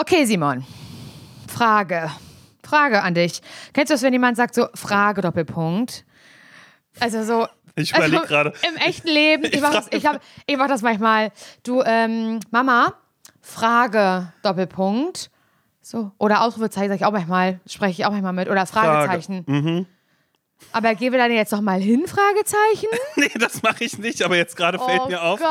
Okay, Simon. Frage. Frage an dich. Kennst du das, wenn jemand sagt so, Frage, Doppelpunkt? Also so. Ich überlege also, gerade. Im echten Leben, ich, Ich mache das, frage- ich, hab, ich mach das manchmal. Du, ähm, Mama, Frage, Doppelpunkt. So. Oder Ausrufezeichen sage ich auch manchmal, spreche ich auch manchmal mit. Oder Fragezeichen. Mhm. Aber gehen wir dann jetzt nochmal hin, Fragezeichen? Nee, das mache ich nicht, aber jetzt gerade fällt Oh mir auf, Gott,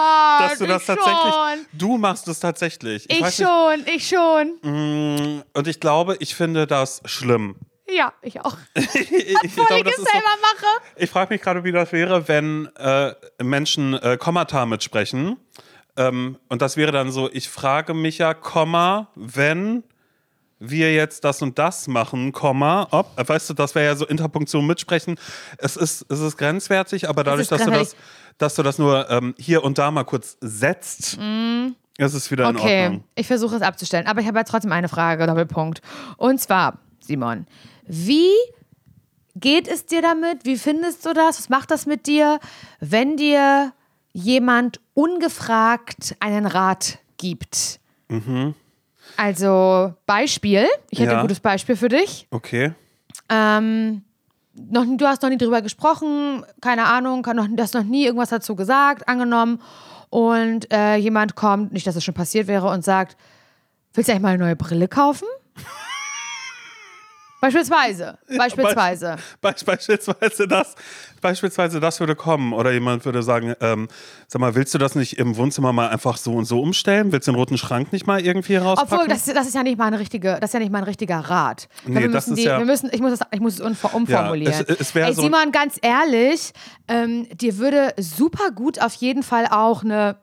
dass du das ich tatsächlich. schon. Du machst es tatsächlich. Ich, weiß schon, ich schon. Nicht, mm, und ich glaube, ich finde das schlimm. Ja, ich auch. ich ich das es ist so- selber mache. Ich frage mich gerade, wie das wäre, wenn äh, Menschen äh, Kommata mitsprechen. Ähm, und das wäre dann so, ich frage mich ja, Komma, wenn wir jetzt das und das machen, Komma, ob, weißt du, das wäre ja so Interpunktion mitsprechen. Es ist, es ist grenzwertig, aber dadurch, dass du, das, dass du das nur ähm, hier und da mal kurz setzt, ist es wieder in Mhm. Okay, Ordnung. ich versuche es abzustellen. Aber ich habe ja trotzdem eine Frage, Doppelpunkt. Und zwar, Simon, wie geht es dir damit? Wie findest du das? Was macht das mit dir, wenn dir jemand ungefragt einen Rat gibt? Also, Beispiel. Ich hätte Ja. ein gutes Beispiel für dich. Okay. Ähm, noch, du hast noch nie drüber gesprochen, keine Ahnung, kann noch, du hast noch nie irgendwas dazu gesagt, angenommen. Und äh, jemand kommt, nicht, dass es schon passiert wäre, und sagt, willst du eigentlich mal eine neue Brille kaufen? Beispielsweise. Beispielsweise. Beisp beispielsweise das, beispielsweise das würde kommen oder jemand würde sagen, ähm, sag mal, willst du das nicht im Wohnzimmer mal einfach so und so umstellen? Willst du den roten Schrank nicht mal irgendwie rauspacken? Obwohl, das, das ist ja nicht mal eine richtige, das ist ja nicht mal ein richtiger Rat. Ich Nee, wir das müssen ist die, ja- wir müssen, ich muss es, ich muss es umfor- umformulieren. es- es wär Ey, so- Simon, ganz ehrlich, ähm, dir würde super gut auf jeden Fall auch eine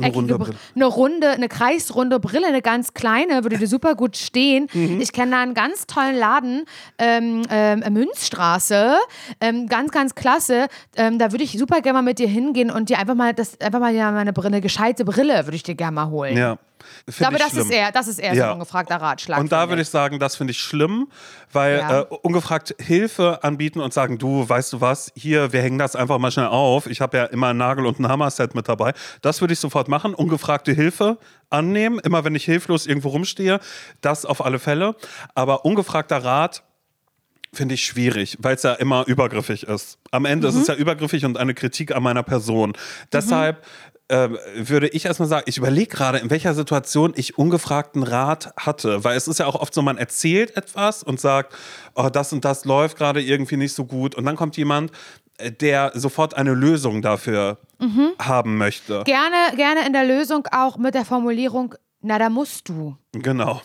Eine runde Brille. eine runde, eine kreisrunde Brille, eine ganz kleine, würde dir super gut stehen. Mhm. Ich kenne da einen ganz tollen Laden, ähm, ähm, Münzstraße, ähm, ganz, ganz klasse. Ähm, da würde ich super gerne mal mit dir hingehen und dir einfach mal das, einfach mal ja, meine Brille, eine gescheite Brille würde ich dir gerne mal holen. Ja. Ich glaube, das schlimm. ist eher, das ist eher so Ja. ein ungefragter Ratschlag. Und da würde ich sagen, das finde ich schlimm, weil Ja. äh, ungefragt Hilfe anbieten und sagen, du, weißt du was, hier, wir hängen das einfach mal schnell auf. Ich habe ja immer ein Nagel- und ein Hammerset mit dabei. Das würde ich sofort machen. Ungefragte Hilfe annehmen, immer wenn ich hilflos irgendwo rumstehe. Das auf alle Fälle. Aber ungefragter Rat finde ich schwierig, weil es ja immer übergriffig ist. Am Ende ist es ja übergriffig und eine Kritik an meiner Person. Deshalb ähm, würde ich erstmal sagen, ich überlege gerade, in welcher Situation ich ungefragten Rat hatte. Weil es ist ja auch oft so, man erzählt etwas und sagt, oh, das und das läuft gerade irgendwie nicht so gut. Und dann kommt jemand, äh, der sofort eine Lösung dafür haben möchte. Gerne, gerne in der Lösung auch mit der Formulierung, na, da musst du. Genau.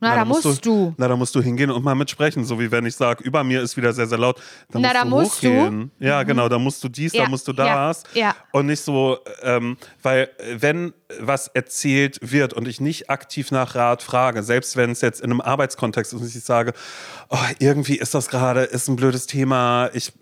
Na, da musst du. Na, da musst du hingehen und mal mitsprechen. So wie wenn ich sage, über mir ist wieder sehr, sehr laut. Dann Na, musst da du musst du. Mhm. hochgehen. Ja, genau, da musst du dies, Ja, da musst du ja, das. ja. Und nicht so, ähm, weil wenn was erzählt wird und ich nicht aktiv nach Rat frage, selbst wenn es jetzt in einem Arbeitskontext ist und ich sage, oh, irgendwie ist das gerade, ist ein blödes Thema, ich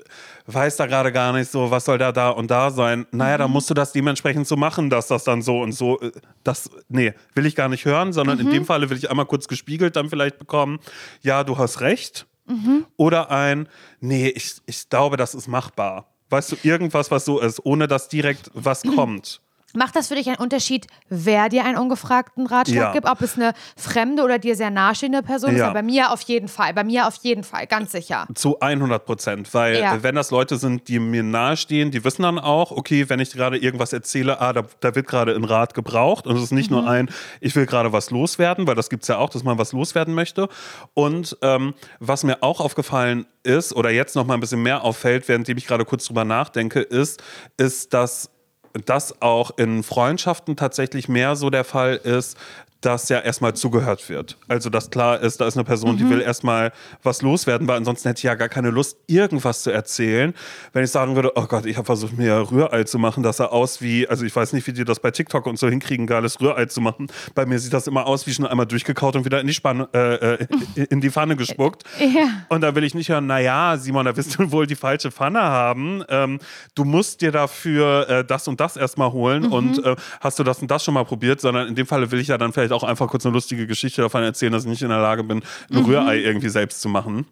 weiß da gerade gar nicht so, was soll da da und da sein. Naja, Mhm. dann musst du das dementsprechend so machen, dass das dann so und so, äh, das, nee, will ich gar nicht hören, sondern Mhm. in dem Falle will ich einmal kurz gespiegelt dann vielleicht bekommen, ja, du hast recht. Mhm. Oder ein, nee, ich, ich glaube, das ist machbar. Weißt du, irgendwas, was so ist, ohne dass direkt was Mhm. kommt. Macht das für dich einen Unterschied, wer dir einen ungefragten Ratschlag Ja. gibt? Ob es eine fremde oder dir sehr nahestehende Person ist? Ja. Aber bei mir auf jeden Fall. Bei mir auf jeden Fall, ganz sicher. Zu 100 Prozent, weil Ja. äh, wenn das Leute sind, die mir nahestehen, die wissen dann auch, okay, wenn ich gerade irgendwas erzähle, ah, da, da wird gerade ein Rat gebraucht und es ist nicht Mhm. nur ein, ich will gerade was loswerden, weil das gibt es ja auch, dass man was loswerden möchte. Und ähm, was mir auch aufgefallen ist oder jetzt noch mal ein bisschen mehr auffällt, während ich gerade kurz drüber nachdenke, ist, ist, dass das auch in Freundschaften tatsächlich mehr so der Fall ist, dass ja erstmal zugehört wird. Also, dass klar ist, da ist eine Person, die will erstmal was loswerden, weil ansonsten hätte ich ja gar keine Lust, irgendwas zu erzählen. Wenn ich sagen würde, oh Gott, ich habe versucht, mir Rührei zu machen, das sah aus wie, also ich weiß nicht, wie die das bei TikTok und so hinkriegen, geiles Rührei zu machen. Bei mir sieht das immer aus wie schon einmal durchgekaut und wieder in die, Spanne, äh, äh, in die Pfanne gespuckt. Ja. Und da will ich nicht hören, naja, Simon, da wirst du wohl die falsche Pfanne haben. Ähm, du musst dir dafür äh, das und das erstmal holen Mhm. und äh, hast du das und das schon mal probiert, sondern in dem Falle will ich ja dann vielleicht vielleicht auch einfach kurz eine lustige Geschichte davon erzählen, dass ich nicht in der Lage bin, ein Mhm. Rührei irgendwie selbst zu machen.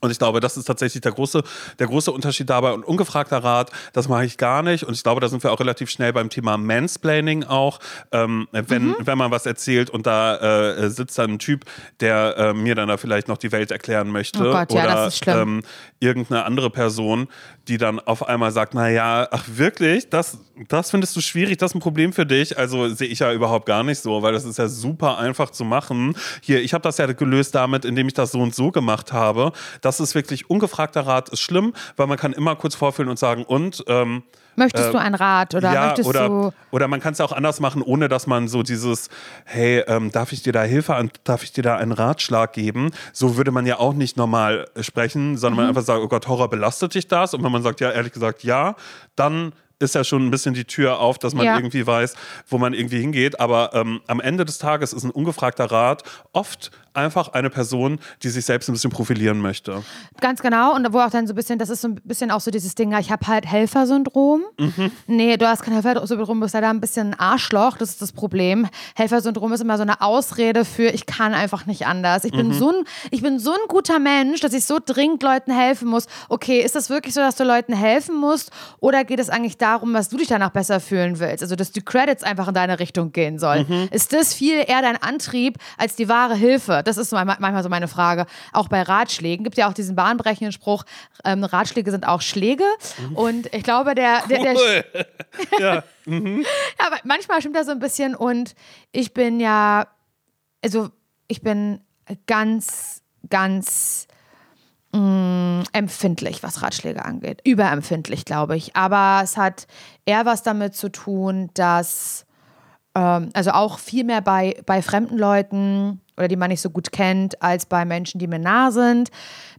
Und ich glaube, das ist tatsächlich der große, der große Unterschied dabei. Und ungefragter Rat, das mache ich gar nicht. Und ich glaube, da sind wir auch relativ schnell beim Thema Mansplaining auch. Ähm, wenn, Mhm. wenn man was erzählt und da äh, sitzt dann ein Typ, der äh, mir dann da vielleicht noch die Welt erklären möchte. Oh Gott, ja, oder. Ähm, irgendeine andere Person, die dann auf einmal sagt, naja, ach wirklich, das, das findest du schwierig, das ist ein Problem für dich. Also sehe ich ja überhaupt gar nicht so, weil das ist ja super einfach zu machen. Hier, ich habe das ja gelöst damit, indem ich das so und so gemacht habe. Das ist wirklich ungefragter Rat, ist schlimm, weil man kann immer kurz vorfühlen und sagen, und ähm, Möchtest du einen Rat oder ja, möchtest oder, du. oder man kann es ja auch anders machen, ohne dass man so dieses, hey, ähm, darf ich dir da Hilfe an, darf ich dir da einen Ratschlag geben? So würde man ja auch nicht normal äh, sprechen, sondern Mhm. man einfach sagt, oh Gott, Horror belastet dich das? Und wenn man sagt, ja, ehrlich gesagt, ja, dann ist ja schon ein bisschen die Tür auf, dass man Ja. irgendwie weiß, wo man irgendwie hingeht. Aber ähm, am Ende des Tages ist ein ungefragter Rat oft einfach eine Person, die sich selbst ein bisschen profilieren möchte. Ganz genau. Und wo auch dann so ein bisschen, das ist so ein bisschen auch so dieses Ding, ich habe halt Helfersyndrom. Mhm. Nee, du hast kein Helfersyndrom, du bist leider ein bisschen ein Arschloch. Das ist das Problem. Helfersyndrom ist immer so eine Ausrede für, ich kann einfach nicht anders. Ich bin, Mhm. so, ein, ich bin so ein guter Mensch, dass ich so dringend Leuten helfen muss. Okay, ist das wirklich so, dass du Leuten helfen musst? Oder geht es eigentlich darum, dass du dich danach besser fühlen willst? Also, dass die Credits einfach in deine Richtung gehen sollen. Mhm. Ist das viel eher dein Antrieb als die wahre Hilfe? Das ist manchmal so meine Frage. Auch bei Ratschlägen gibt ja auch diesen bahnbrechenden Spruch, ähm, Ratschläge sind auch Schläge. Und ich glaube, der, der, der, Cool. ja. ja, aber manchmal stimmt das so ein bisschen und ich bin ja, also ich bin ganz, ganz mh, empfindlich, was Ratschläge angeht. Überempfindlich, glaube ich. Aber es hat eher was damit zu tun, dass, ähm, also auch viel mehr bei, bei fremden Leuten oder die man nicht so gut kennt, als bei Menschen, die mir nah sind.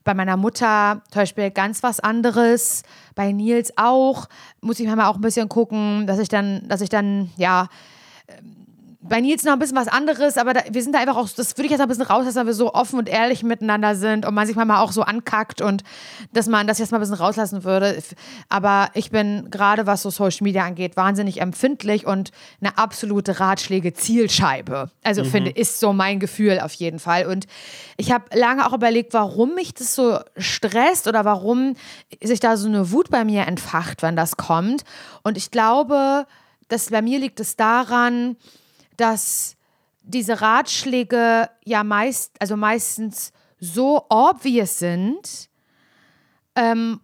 Bei meiner Mutter zum Beispiel ganz was anderes. Bei Nils auch. Muss ich manchmal auch ein bisschen gucken, dass ich dann, dass ich dann, ja, bei Nils noch ein bisschen was anderes, aber da, wir sind da einfach auch, das würde ich jetzt ein bisschen rauslassen, weil wir so offen und ehrlich miteinander sind und man sich manchmal auch so ankackt und dass man das jetzt mal ein bisschen rauslassen würde. Aber ich bin gerade, was so Social Media angeht, wahnsinnig empfindlich und eine absolute Ratschläge-Zielscheibe. Also finde, ist so mein Gefühl auf jeden Fall. Und ich habe lange auch überlegt, warum mich das so stresst oder warum sich da so eine Wut bei mir entfacht, wenn das kommt. Und ich glaube, dass bei mir liegt es daran, dass diese Ratschläge ja meist, also meistens so obvious sind, ähm,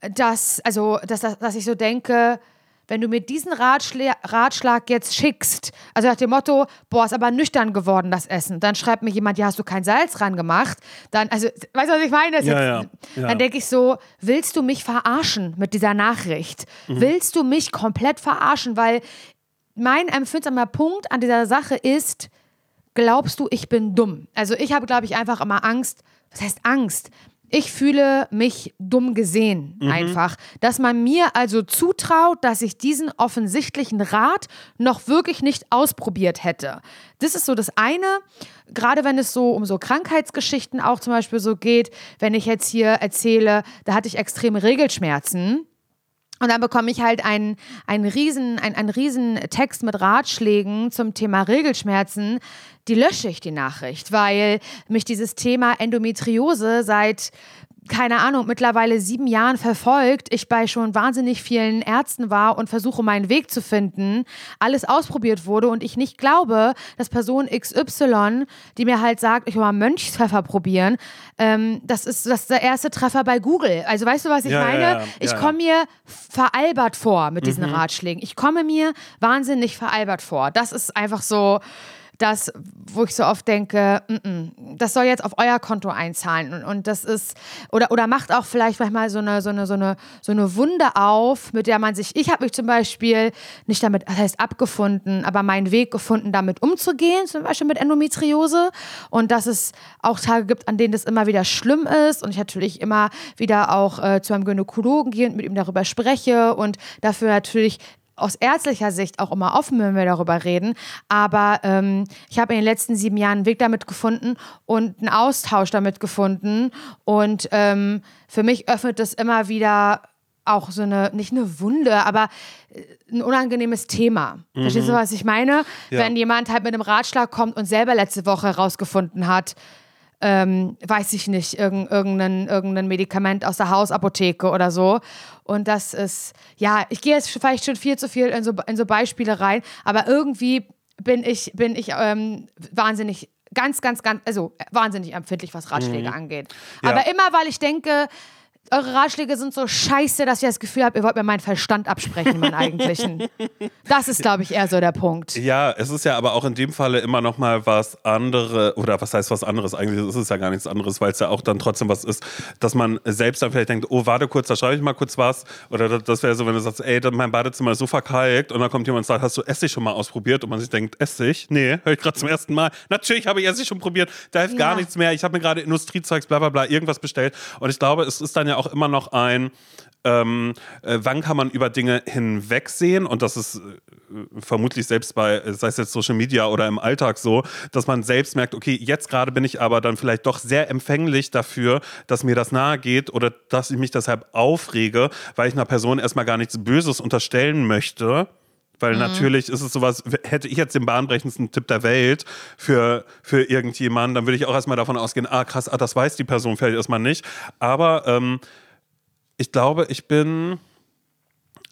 dass, also, dass, dass, ich so denke, wenn du mir diesen Ratschla Ratschlag jetzt schickst, also nach dem Motto, boah, ist aber nüchtern geworden, das Essen, dann schreibt mir jemand, ja, hast du kein Salz dran gemacht, dann, also, weißt du, was ich meine? Ja, jetzt, ja, ja. Dann denke ich so, willst du mich verarschen mit dieser Nachricht? Mhm. Willst du mich komplett verarschen? Weil mein empfindsamer Punkt an dieser Sache ist, glaubst du, ich bin dumm? Also ich habe, glaube ich, einfach immer Angst. Was heißt Angst? Ich fühle mich dumm gesehen, einfach. Dass man mir also zutraut, dass ich diesen offensichtlichen Rat noch wirklich nicht ausprobiert hätte. Das ist so das eine. Gerade wenn es so um so Krankheitsgeschichten auch zum Beispiel so geht, wenn ich jetzt hier erzähle, da hatte ich extreme Regelschmerzen. Und dann bekomme ich halt einen, einen, riesen, einen, einen riesen Text mit Ratschlägen zum Thema Regelschmerzen. Die lösche ich, die Nachricht, weil mich dieses Thema Endometriose seit keine Ahnung, mittlerweile sieben Jahren verfolgt, ich bei schon wahnsinnig vielen Ärzten war und versuche, meinen Weg zu finden, alles ausprobiert wurde und ich nicht glaube, dass Person XY, die mir halt sagt, ich will mal Mönchspfeffer probieren, ähm, das, ist, das ist der erste Treffer bei Google. Also weißt du, was ich Ja, meine? ja, ich ja, ja. komme mir veralbert vor mit diesen Ratschlägen. Ich komme mir wahnsinnig veralbert vor. Das ist einfach so das, wo ich so oft denke, mm -mm, das soll jetzt auf euer Konto einzahlen. Und, und das ist oder oder macht auch vielleicht manchmal so eine so eine so eine so eine Wunde auf, mit der man sich ich habe mich zum Beispiel nicht damit das heißt abgefunden, aber meinen Weg gefunden, damit umzugehen, zum Beispiel mit Endometriose. Und dass es auch Tage gibt, an denen das immer wieder schlimm ist und ich natürlich immer wieder auch äh, zu einem Gynäkologen gehe und mit ihm darüber spreche und dafür natürlich aus ärztlicher Sicht auch immer offen, wenn wir darüber reden. Aber ähm, ich habe in den letzten sieben Jahren einen Weg damit gefunden und einen Austausch damit gefunden. Und ähm, für mich öffnet es immer wieder auch so eine, nicht eine Wunde, aber äh, ein unangenehmes Thema. Verstehst du, was ich meine? Ja. Wenn jemand halt mit einem Ratschlag kommt und selber letzte Woche herausgefunden hat, ähm, weiß ich nicht, irgend, irgendein, irgendein Medikament aus der Hausapotheke oder so. Und das ist, ja, ich gehe jetzt vielleicht schon viel zu viel in so, in so Beispiele rein, aber irgendwie bin ich, bin ich ähm, wahnsinnig, ganz, ganz, ganz, also wahnsinnig empfindlich, was Ratschläge angeht. Ja. Aber immer, weil ich denke, eure Ratschläge sind so scheiße, dass ich das Gefühl habe, ihr wollt mir meinen Verstand absprechen, meinen eigentlichen. Das ist, glaube ich, eher so der Punkt. Ja, es ist ja aber auch in dem Falle immer noch mal was anderes, oder was heißt was anderes? Eigentlich ist es ja gar nichts anderes, weil es ja auch dann trotzdem was ist, dass man selbst dann vielleicht denkt, oh, warte kurz, da schreibe ich mal kurz was. Oder das, das wäre so, wenn du sagst, ey, mein Badezimmer ist so verkalkt und dann kommt jemand und sagt, hast du Essig schon mal ausprobiert? Und man sich denkt, Essig? Nee, höre ich gerade zum ersten Mal. Natürlich habe ich Essig schon probiert, da hilft gar Ja. nichts mehr. Ich habe mir gerade Industriezeugs, bla bla bla, irgendwas bestellt. Und ich glaube, es ist dann ja auch immer noch ein, ähm, äh, wann kann man über Dinge hinwegsehen? Und das ist äh, vermutlich selbst bei, äh, sei es jetzt Social Media oder im Alltag so, dass man selbst merkt, okay, jetzt gerade bin ich aber dann vielleicht doch sehr empfänglich dafür, dass mir das nahe geht oder dass ich mich deshalb aufrege, weil ich einer Person erstmal gar nichts Böses unterstellen möchte. Weil natürlich ist es sowas, hätte ich jetzt den bahnbrechendsten Tipp der Welt für, für irgendjemanden, dann würde ich auch erstmal davon ausgehen, ah krass, ah, das weiß die Person vielleicht erstmal nicht. Aber ähm, ich glaube, ich bin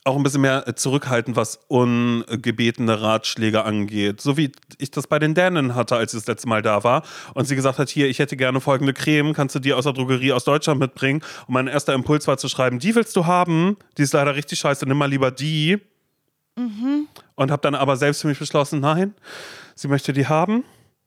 auch ein bisschen mehr zurückhaltend, was ungebetene Ratschläge angeht. So wie ich das bei den Dänen hatte, als ich das letzte Mal da war. Und sie gesagt hat, hier, ich hätte gerne folgende Creme, kannst du die aus der Drogerie aus Deutschland mitbringen? Und mein erster Impuls war zu schreiben, die willst du haben, die ist leider richtig scheiße, nimm mal lieber die. Und habe dann aber selbst für mich beschlossen, nein, sie möchte die haben.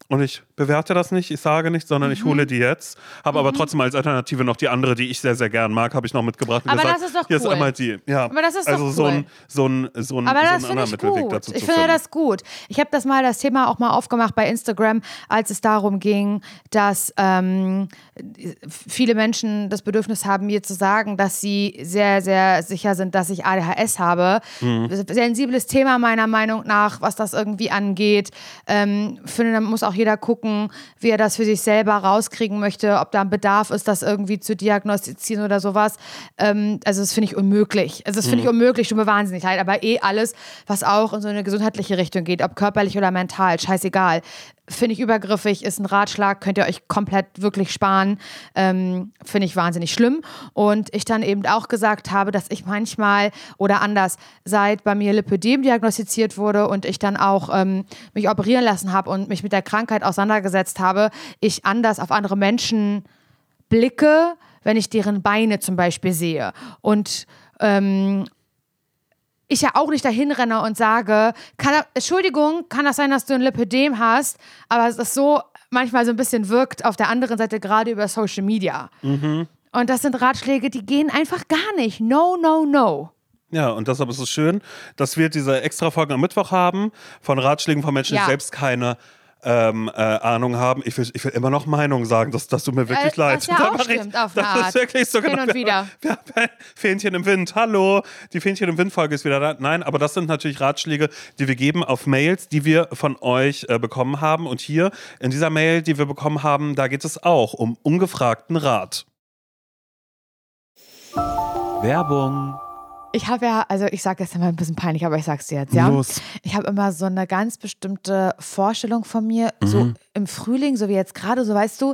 Und ich bewerte das nicht, ich sage nichts, sondern Mhm. ich hole die jetzt. Habe aber trotzdem als Alternative noch die andere, die ich sehr, sehr gern mag, habe ich noch mitgebracht und Aber gesagt, das ist doch hier ist cool. einmal die. Ja. Aber das ist doch also so cool. ein, so ein, so ein, Aber so ein anderer Mittelweg gut. dazu Ich finde das gut. Ich habe das mal, das Thema auch mal aufgemacht bei Instagram, als es darum ging, dass ähm, viele Menschen das Bedürfnis haben, mir zu sagen, dass sie sehr, sehr sicher sind, dass ich ADHS habe. Mhm. Sensibles Thema meiner Meinung nach, was das irgendwie angeht. Ähm, finde, da muss auch jeder gucken, wie er das für sich selber rauskriegen möchte, ob da ein Bedarf ist, das irgendwie zu diagnostizieren oder sowas. Ähm, also das finde ich unmöglich. Also das finde ich unmöglich, mir wahnsinnig leid. Aber eh alles, was auch in so eine gesundheitliche Richtung geht, ob körperlich oder mental, scheißegal. Finde ich übergriffig, ist ein Ratschlag, könnt ihr euch komplett wirklich sparen. Ähm, Finde ich wahnsinnig schlimm. Und ich dann eben auch gesagt habe, dass ich manchmal oder anders, seit bei mir Lipödem diagnostiziert wurde und ich dann auch ähm, mich operieren lassen habe und mich mit der Krankheit auseinandergesetzt habe, ich anders auf andere Menschen blicke, wenn ich deren Beine zum Beispiel sehe. Und ähm, ich ja auch nicht dahin renne und sage, kann, Entschuldigung, kann das sein, dass du ein Lipödem hast, aber es ist so manchmal so ein bisschen wirkt auf der anderen Seite gerade über Social Media. Und das sind Ratschläge, die gehen einfach gar nicht. No, no, no. Ja, und deshalb ist es schön, dass wir diese extra Folgen am Mittwoch haben von Ratschlägen von Menschen, Ja. die selbst keine ähm, äh, Ahnung haben. Ich will, ich will immer noch Meinung sagen, das, das tut mir wirklich Äh, leid. was ja Da auch ich- stimmt, auf das ist wirklich so Hin genau. und wieder. Wir, wir, Fähnchen im Wind, hallo. Die Fähnchen im Wind-Folge ist wieder da. Nein, aber das sind natürlich Ratschläge, die wir geben auf Mails, die wir von euch äh, bekommen haben. Und hier in dieser Mail, die wir bekommen haben, da geht es auch um ungefragten Rat. Werbung. Ich habe ja, also ich sage jetzt immer ein bisschen peinlich, aber ich sag's dir jetzt, ja. Los. Ich habe immer so eine ganz bestimmte Vorstellung von mir, so Mhm. Im Frühling, so wie jetzt gerade, so weißt du,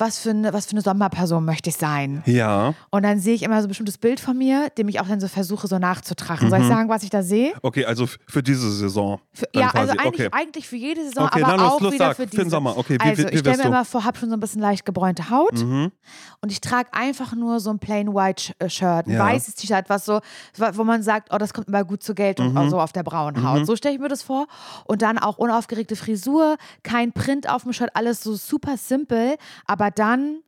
was für eine, was für eine Sommerperson möchte ich sein. Ja. Und dann sehe ich immer so ein bestimmtes Bild von mir, dem ich auch dann so versuche, so nachzutragen. Mhm. Soll ich sagen, was ich da sehe? Okay, also für diese Saison. Für, ja, also quasi. eigentlich, okay. eigentlich für jede Saison, Okay, aber dann los, auch los, wieder sag, für für diese. den Sommer. Okay, wie- also wie- wie ich stelle mir du? immer vor, habe schon so ein bisschen leicht gebräunte Haut Mhm. und ich trage einfach nur so ein plain white äh, Shirt, ein Ja. weißes T-Shirt, was so, wo man sagt, oh, das kommt immer gut zur Geltung, Mhm. so auf der braunen Haut. So stelle ich mir das vor. Und dann auch unaufgeregte Frisur, kein Print auf dem Shirt, alles so super simpel, aber dann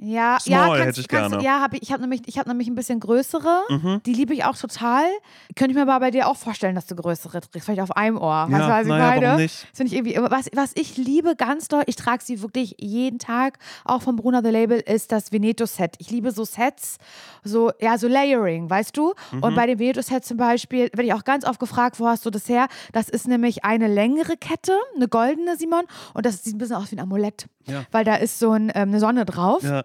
Ja, Small ja, hätte ich gerne. Ja, hab ich, ich habe nämlich, ich hab nämlich ein bisschen größere. Mhm. Die liebe ich auch total. Könnte ich mir aber bei dir auch vorstellen, dass du größere trägst. Vielleicht auf einem Ohr. Weißt Ja, was ich naja, meine? Das finde ich irgendwie, was, was ich liebe ganz doll, ich trage sie wirklich jeden Tag, auch von Bruna The Label, ist das Veneto-Set. Ich liebe so Sets, so, ja, so Layering, weißt du? Mhm. Und bei dem Veneto-Set zum Beispiel, werde ich auch ganz oft gefragt, wo hast du das her? Das ist nämlich eine längere Kette, eine goldene, Simon, und das sieht ein bisschen aus wie ein Amulett. Ja. Weil da ist so ein, ähm, eine Sonne drauf. Ja.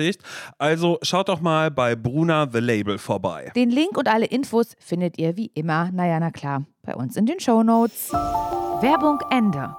Also schaut doch mal bei Bruna The Label vorbei. Den Link und alle Infos findet ihr wie immer, naja, na klar, bei uns in den Shownotes. Werbung Ende.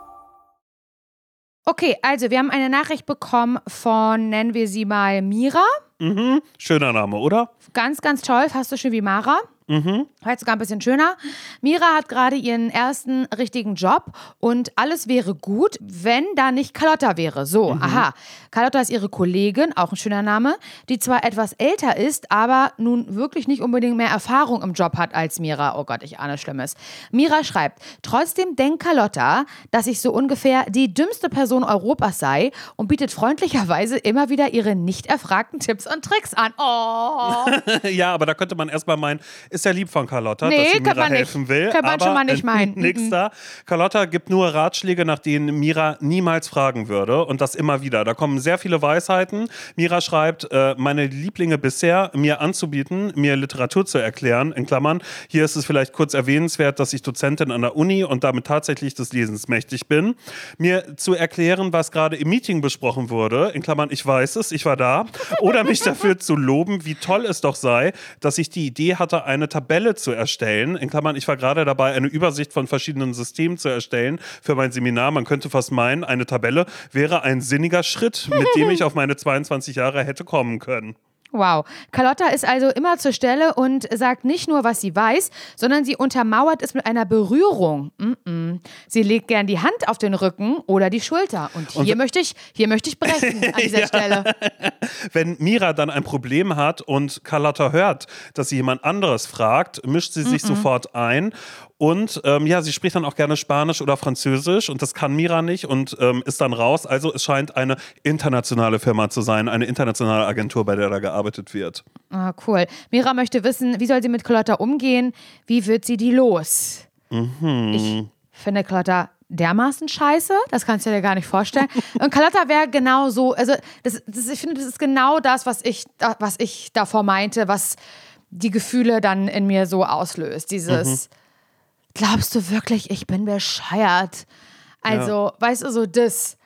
Okay, also wir haben eine Nachricht bekommen von, nennen wir sie mal Mira. Mhm. Schöner Name, oder? Ganz, ganz toll, fast so schön wie Mara. Mhm. Heute sogar ein bisschen schöner. Mira hat gerade ihren ersten richtigen Job und alles wäre gut, wenn da nicht Carlotta wäre. So, aha. Carlotta ist ihre Kollegin, auch ein schöner Name, die zwar etwas älter ist, aber nun wirklich nicht unbedingt mehr Erfahrung im Job hat als Mira. Oh Gott, ich ahne Schlimmes. Mira schreibt, trotzdem denkt Carlotta, dass ich so ungefähr die dümmste Person Europas sei und bietet freundlicherweise immer wieder ihre nicht erfragten Tipps und Tricks an. Oh. ja, aber da könnte man erstmal meinen, ist ja lieb von Carlotta, Nee, dass sie Mira man nicht. helfen will. Könnte man aber schon mal nicht meinen. Nix Mhm. da. Carlotta gibt nur Ratschläge, nach denen Mira niemals fragen würde. Und das immer wieder. Da kommen sehr viele Weisheiten. Mira schreibt, äh, meine Lieblinge bisher mir anzubieten, mir Literatur zu erklären. In Klammern, hier ist es vielleicht kurz erwähnenswert, dass ich Dozentin an der Uni und damit tatsächlich des Lesens mächtig bin. Mir zu erklären, was gerade im Meeting besprochen wurde. In Klammern, ich weiß es, ich war da. Oder mich dafür zu loben, wie toll es doch sei, dass ich die Idee hatte, eine Tabelle zu erstellen. In Klammern, ich war gerade dabei, eine Übersicht von verschiedenen Systemen zu erstellen für mein Seminar. Man könnte fast meinen, eine Tabelle wäre ein sinniger Schritt, mit dem ich auf meine 22 Jahre hätte kommen können. Wow. Carlotta ist also immer zur Stelle und sagt nicht nur, was sie weiß, sondern sie untermauert es mit einer Berührung. Mm-mm. Sie legt gern die Hand auf den Rücken oder die Schulter. Und hier möchte ich, hier möchte ich brechen an dieser Stelle. Wenn Mira dann ein Problem hat und Carlotta hört, dass sie jemand anderes fragt, mischt sie sich sofort ein. Und ähm, ja, sie spricht dann auch gerne Spanisch oder Französisch und das kann Mira nicht und ähm, ist dann raus. Also es scheint eine internationale Firma zu sein, eine internationale Agentur, bei der da gearbeitet wird. Ah, cool. Mira möchte wissen, wie soll sie mit Carlotta umgehen? Wie wird sie die los? Mhm. Ich finde Carlotta dermaßen scheiße, das kannst du dir gar nicht vorstellen. Und Carlotta wäre genau so, also das, das, ich finde, das ist genau das, was ich, was ich davor meinte, was die Gefühle dann in mir so auslöst. Dieses, glaubst du wirklich, ich bin bescheuert? Also, weißt du, so das.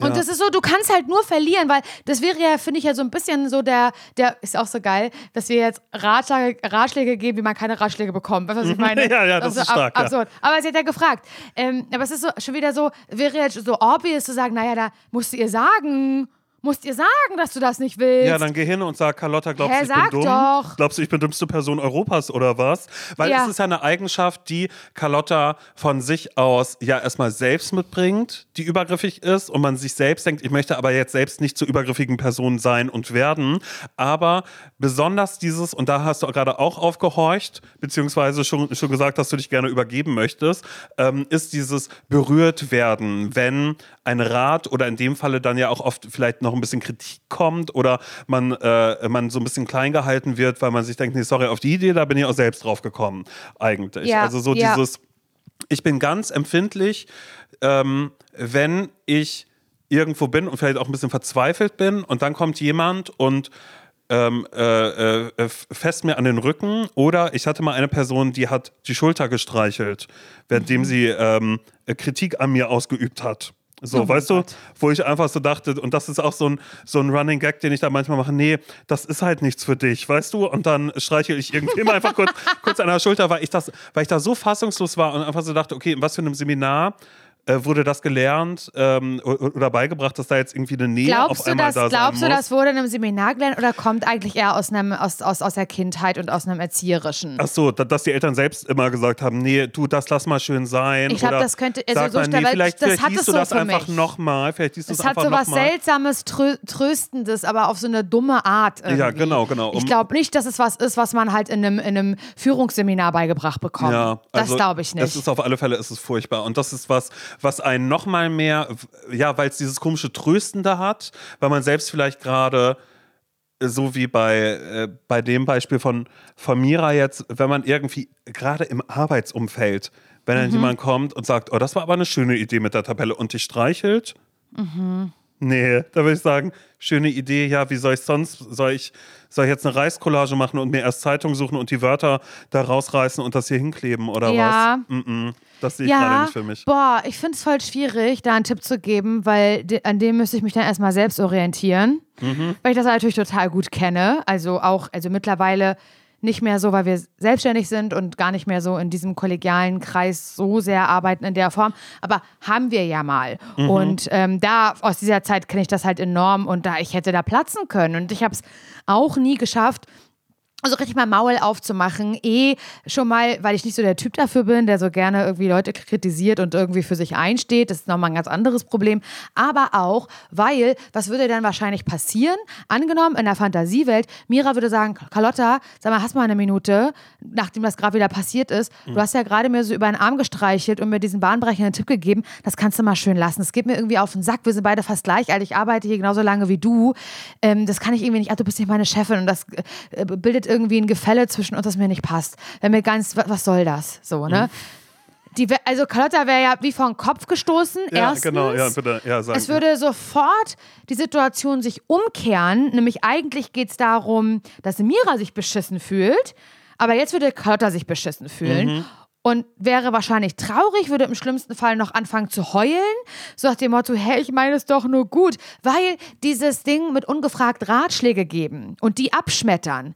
Und Ja. das ist so, du kannst halt nur verlieren, weil das wäre ja, finde ich ja so ein bisschen so der, der ist auch so geil, dass wir jetzt Ratschläge, Ratschläge geben, wie man keine Ratschläge bekommt. Weißt du, was ich meine? Ja, ja, das ist ab- stark, ja. Absurd. Aber sie hat ja gefragt. Ähm, aber es ist so, schon wieder so, wäre jetzt so obvious zu sagen, naja, da musst du ihr sagen, musst ihr sagen, dass du das nicht willst. Ja, dann geh hin und sag, Carlotta, glaubst du, ich bin dumm? doch. Glaubst du, ich bin dümmste Person Europas oder was? Weil Ja. es ist ja eine Eigenschaft, die Carlotta von sich aus ja erstmal selbst mitbringt, die übergriffig ist und man sich selbst denkt, ich möchte aber jetzt selbst nicht zur übergriffigen Person sein und werden. Aber besonders dieses, und da hast du gerade auch aufgehorcht, beziehungsweise schon, schon gesagt, dass du dich gerne übergeben möchtest, ähm, ist dieses berührt werden, wenn ein Rat oder in dem Falle dann ja auch oft vielleicht noch ein bisschen Kritik kommt oder man, äh, man so ein bisschen klein gehalten wird, weil man sich denkt, nee, sorry, auf die Idee, da bin ich auch selbst drauf gekommen, eigentlich. Ja, also so ja. dieses, ich bin ganz empfindlich, ähm, wenn ich irgendwo bin und vielleicht auch ein bisschen verzweifelt bin und dann kommt jemand und ähm, äh, äh, fest mir an den Rücken oder ich hatte mal eine Person, die hat die Schulter gestreichelt, währenddem Mhm. sie ähm, Kritik an mir ausgeübt hat. So, Oh weißt du, Gott. wo ich einfach so dachte, und das ist auch so ein, so ein Running Gag, den ich da manchmal mache, nee, das ist halt nichts für dich, weißt du? Und dann streichel ich irgendwem einfach kurz, kurz an der Schulter, weil ich, das, weil ich da so fassungslos war und einfach so dachte, okay, in was für einem Seminar wurde das gelernt ähm, oder beigebracht, dass da jetzt irgendwie eine Nähe Glaubst auf du, einmal das, da glaubst du, das wurde in einem Seminar gelernt oder kommt eigentlich eher aus, einem, aus, aus, aus der Kindheit und aus einem Erzieherischen? Ach so, da, dass die Eltern selbst immer gesagt haben, nee, du, das lass mal schön sein. Ich glaub, Oder das könnte- also so mal, nee, vielleicht, das vielleicht hat es du so das einfach nochmal. Vielleicht liest du Es es hat einfach so was. Seltsames, trö Tröstendes, aber auf so eine dumme Art. Irgendwie. Ja, genau, genau. Ich Um- glaube nicht, dass es was ist, was man halt in einem, in einem Führungsseminar beigebracht bekommt. Ja, das also glaube ich nicht. Es ist auf alle Fälle ist es furchtbar. Und das ist was, was einen nochmal mehr, ja, weil es dieses komische Tröstende hat, weil man selbst vielleicht gerade so wie bei, äh, bei dem Beispiel von, von Mira jetzt, wenn man irgendwie gerade im Arbeitsumfeld, wenn Mhm. dann jemand kommt und sagt, oh, das war aber eine schöne Idee mit der Tabelle und dich streichelt, Mhm. Nee, da würde ich sagen, schöne Idee, ja, wie soll ich sonst, soll ich, soll ich jetzt eine Reiskollage machen und mir erst Zeitung suchen und die Wörter da rausreißen und das hier hinkleben oder Ja. was? Mm -mm, das sehe ich gerade ja, nicht für mich. boah, ich finde es voll schwierig, da einen Tipp zu geben, weil de an dem müsste ich mich dann erstmal selbst orientieren, Mhm. weil ich das natürlich total gut kenne. Also auch, also mittlerweile nicht mehr so, weil wir selbstständig sind und gar nicht mehr so in diesem kollegialen Kreis so sehr arbeiten in der Form. Aber haben wir ja mal. Mhm. Und ähm, da, aus dieser Zeit kenne ich das halt enorm und da, ich hätte da platzen können. Und ich habe es auch nie geschafft, also richtig mal Maul aufzumachen, eh schon mal, weil ich nicht so der Typ dafür bin, der so gerne irgendwie Leute kritisiert und irgendwie für sich einsteht. Das ist nochmal ein ganz anderes Problem. Aber auch, weil, was würde dann wahrscheinlich passieren? Angenommen, in der Fantasiewelt, Mira würde sagen, Carlotta, sag mal, hast mal eine Minute, nachdem das gerade wieder passiert ist. Du hast ja gerade mir so über den Arm gestreichelt und mir diesen bahnbrechenden Tipp gegeben. Das kannst du mal schön lassen. Es geht mir irgendwie auf den Sack. Wir sind beide fast gleich alt. Ich arbeite hier genauso lange wie du. Ähm, das kann ich irgendwie nicht. Ach, du bist nicht meine Chefin und das äh, bildet irgendwie ein Gefälle zwischen uns, das mir nicht passt. Wenn mir ganz, wa- was soll das? So, ne? Die, wär- also Carlotta wäre ja wie vor den Kopf gestoßen. Ja, Erstens. genau, ja, bitte, ja, sag. Es würde sofort die Situation sich umkehren. Nämlich eigentlich geht es darum, dass Mira sich beschissen fühlt. Aber jetzt würde Carlotta sich beschissen fühlen. Mhm. Und wäre wahrscheinlich traurig, würde im schlimmsten Fall noch anfangen zu heulen. So nach dem Motto, hey, ich meine es doch nur gut. Weil dieses Ding mit ungefragt Ratschläge geben und die abschmettern,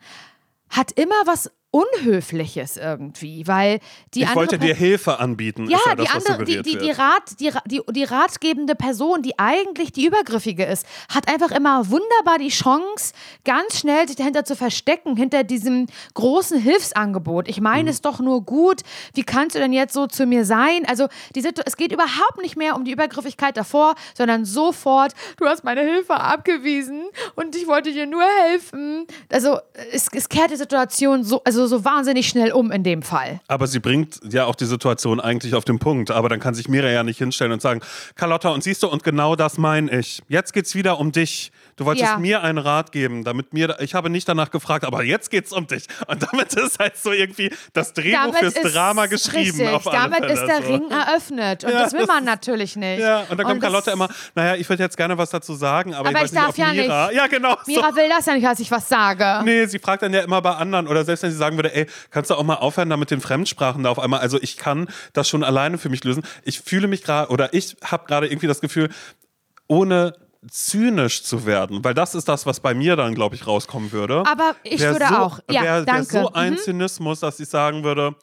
hat immer was Unhöfliches irgendwie. Weil die ich wollte dir Hilfe anbieten, ja, ja die das, andere, die, die, die. Rat, die, die, die ratgebende Person, die eigentlich die übergriffige ist, hat einfach immer wunderbar die Chance, ganz schnell sich dahinter zu verstecken, hinter diesem großen Hilfsangebot. Ich Mhm. meine es doch nur gut. Wie kannst du denn jetzt so zu mir sein? Also die es geht überhaupt nicht mehr um die Übergriffigkeit davor, sondern sofort, du hast meine Hilfe abgewiesen und ich wollte dir nur helfen. Also es, es kehrt die Situation so, also so wahnsinnig schnell um in dem Fall. Aber sie bringt ja auch die Situation eigentlich auf den Punkt. Aber dann kann sich Mira ja nicht hinstellen und sagen, Carlotta, und siehst du, und genau das meine ich. Jetzt geht's wieder um dich. Du wolltest Ja. mir einen Rat geben, damit mir, ich habe nicht danach gefragt, aber jetzt geht's um dich. Und damit ist halt so irgendwie das Drehbuch fürs Drama geschrieben. Richtig, auf damit Fälle, ist der so. Ring eröffnet. Und Ja, das will man natürlich nicht. Ja, und dann kommt das- Carlotta immer, naja, ich würde jetzt gerne was dazu sagen, aber, Aber ich weiß ich nicht, darf ob ja Mira. nicht. Ja, genau. Mira will das ja nicht, dass ich was sage. So. Nee, sie fragt dann ja immer bei anderen. Oder selbst wenn sie sagen würde, ey, kannst du auch mal aufhören, da mit den Fremdsprachen da auf einmal. Also ich kann das schon alleine für mich lösen. Ich fühle mich gerade, oder ich habe gerade irgendwie das Gefühl, ohne zynisch zu werden, weil das ist das, was bei mir dann, glaube ich, rauskommen würde. Aber ich Wär würde so, auch. Ja, wär, wär danke. so ein Mhm. Zynismus, dass ich sagen würde,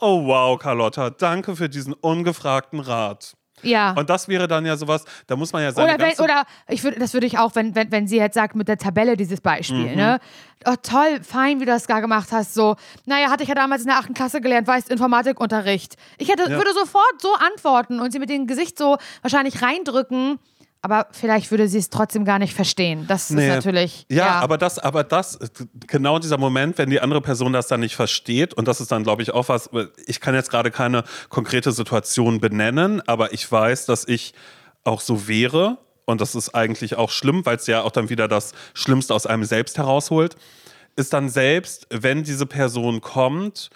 oh wow, Carlotta, danke für diesen ungefragten Rat. Ja. Und das wäre dann ja sowas, da muss man ja seine Oder, wenn, oder ich würde, das würde ich auch, wenn, wenn, wenn sie jetzt sagt, mit der Tabelle dieses Beispiel, Mhm. ne? Oh, toll, fein, wie du das gar gemacht hast. So, naja, hatte ich ja damals in der 8. Klasse gelernt, weißt Informatikunterricht. Ich hätte, Ja. würde sofort so antworten und sie mit dem Gesicht so wahrscheinlich reindrücken. Aber vielleicht würde sie es trotzdem gar nicht verstehen. Das ist natürlich. Ja, aber das, aber das, genau dieser Moment, wenn die andere Person das dann nicht versteht, und das ist dann, glaube ich, auch was, ich kann jetzt gerade keine konkrete Situation benennen, aber ich weiß, dass ich auch so wäre. Und das ist eigentlich auch schlimm, weil es ja auch dann wieder das Schlimmste aus einem selbst herausholt. Ist dann selbst, wenn diese Person kommt,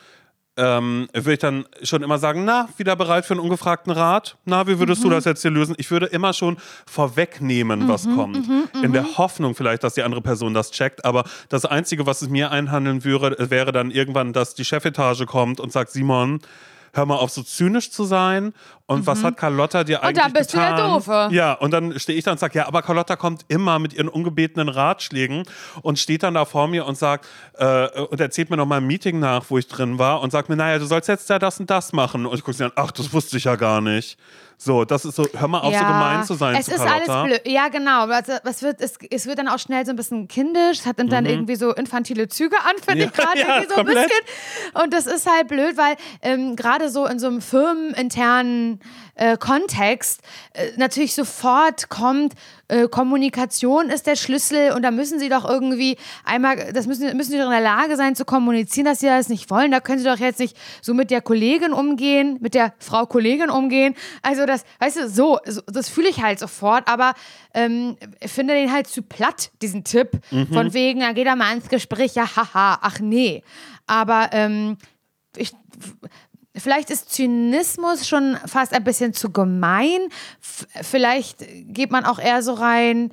ähm, würde ich dann schon immer sagen, na, wieder bereit für einen ungefragten Rat? Na, wie würdest du das jetzt hier lösen? Ich würde immer schon vorwegnehmen, was kommt. in der Hoffnung vielleicht, dass die andere Person das checkt. Aber das Einzige, was es mir einhandeln würde, wäre dann irgendwann, dass die Chefetage kommt und sagt, Simon, hör mal auf, so zynisch zu sein. Und was hat Carlotta dir eigentlich dann bist du der getan? Doofe. Ja, und dann stehe ich da und sage, ja, aber Carlotta kommt immer mit ihren ungebetenen Ratschlägen und steht dann da vor mir und sagt, äh, und erzählt mir noch mal ein Meeting nach, wo ich drin war und sagt mir, naja, du sollst jetzt ja das und das machen. Und ich gucke sie an, ach, das wusste ich ja gar nicht. So, das ist so, hör mal auf, so gemein zu sein es zu ist Carlotta. alles blöd. Ja, genau. Also, es, wird, es, es wird dann auch schnell so ein bisschen kindisch. Es hat dann irgendwie so infantile Züge an, finde Mhm. Ja, ich gerade ja, irgendwie so ein bisschen. Und das ist halt blöd, weil ähm, gerade so in so einem firmeninternen äh, Kontext äh, natürlich sofort kommt, äh, Kommunikation ist der Schlüssel und da müssen sie doch irgendwie einmal, das müssen, müssen sie doch in der Lage sein zu kommunizieren, dass sie das nicht wollen. Da können sie doch jetzt nicht so mit der Kollegin umgehen, mit der Frau Kollegin umgehen. Also das, weißt du, so, so das fühle ich halt sofort, aber ähm, ich finde den halt zu platt, diesen Tipp, von wegen, ja, geh da mal ins Gespräch, ja, haha, ach nee. Aber ähm, ich, vielleicht ist Zynismus schon fast ein bisschen zu gemein. F vielleicht geht man auch eher so rein.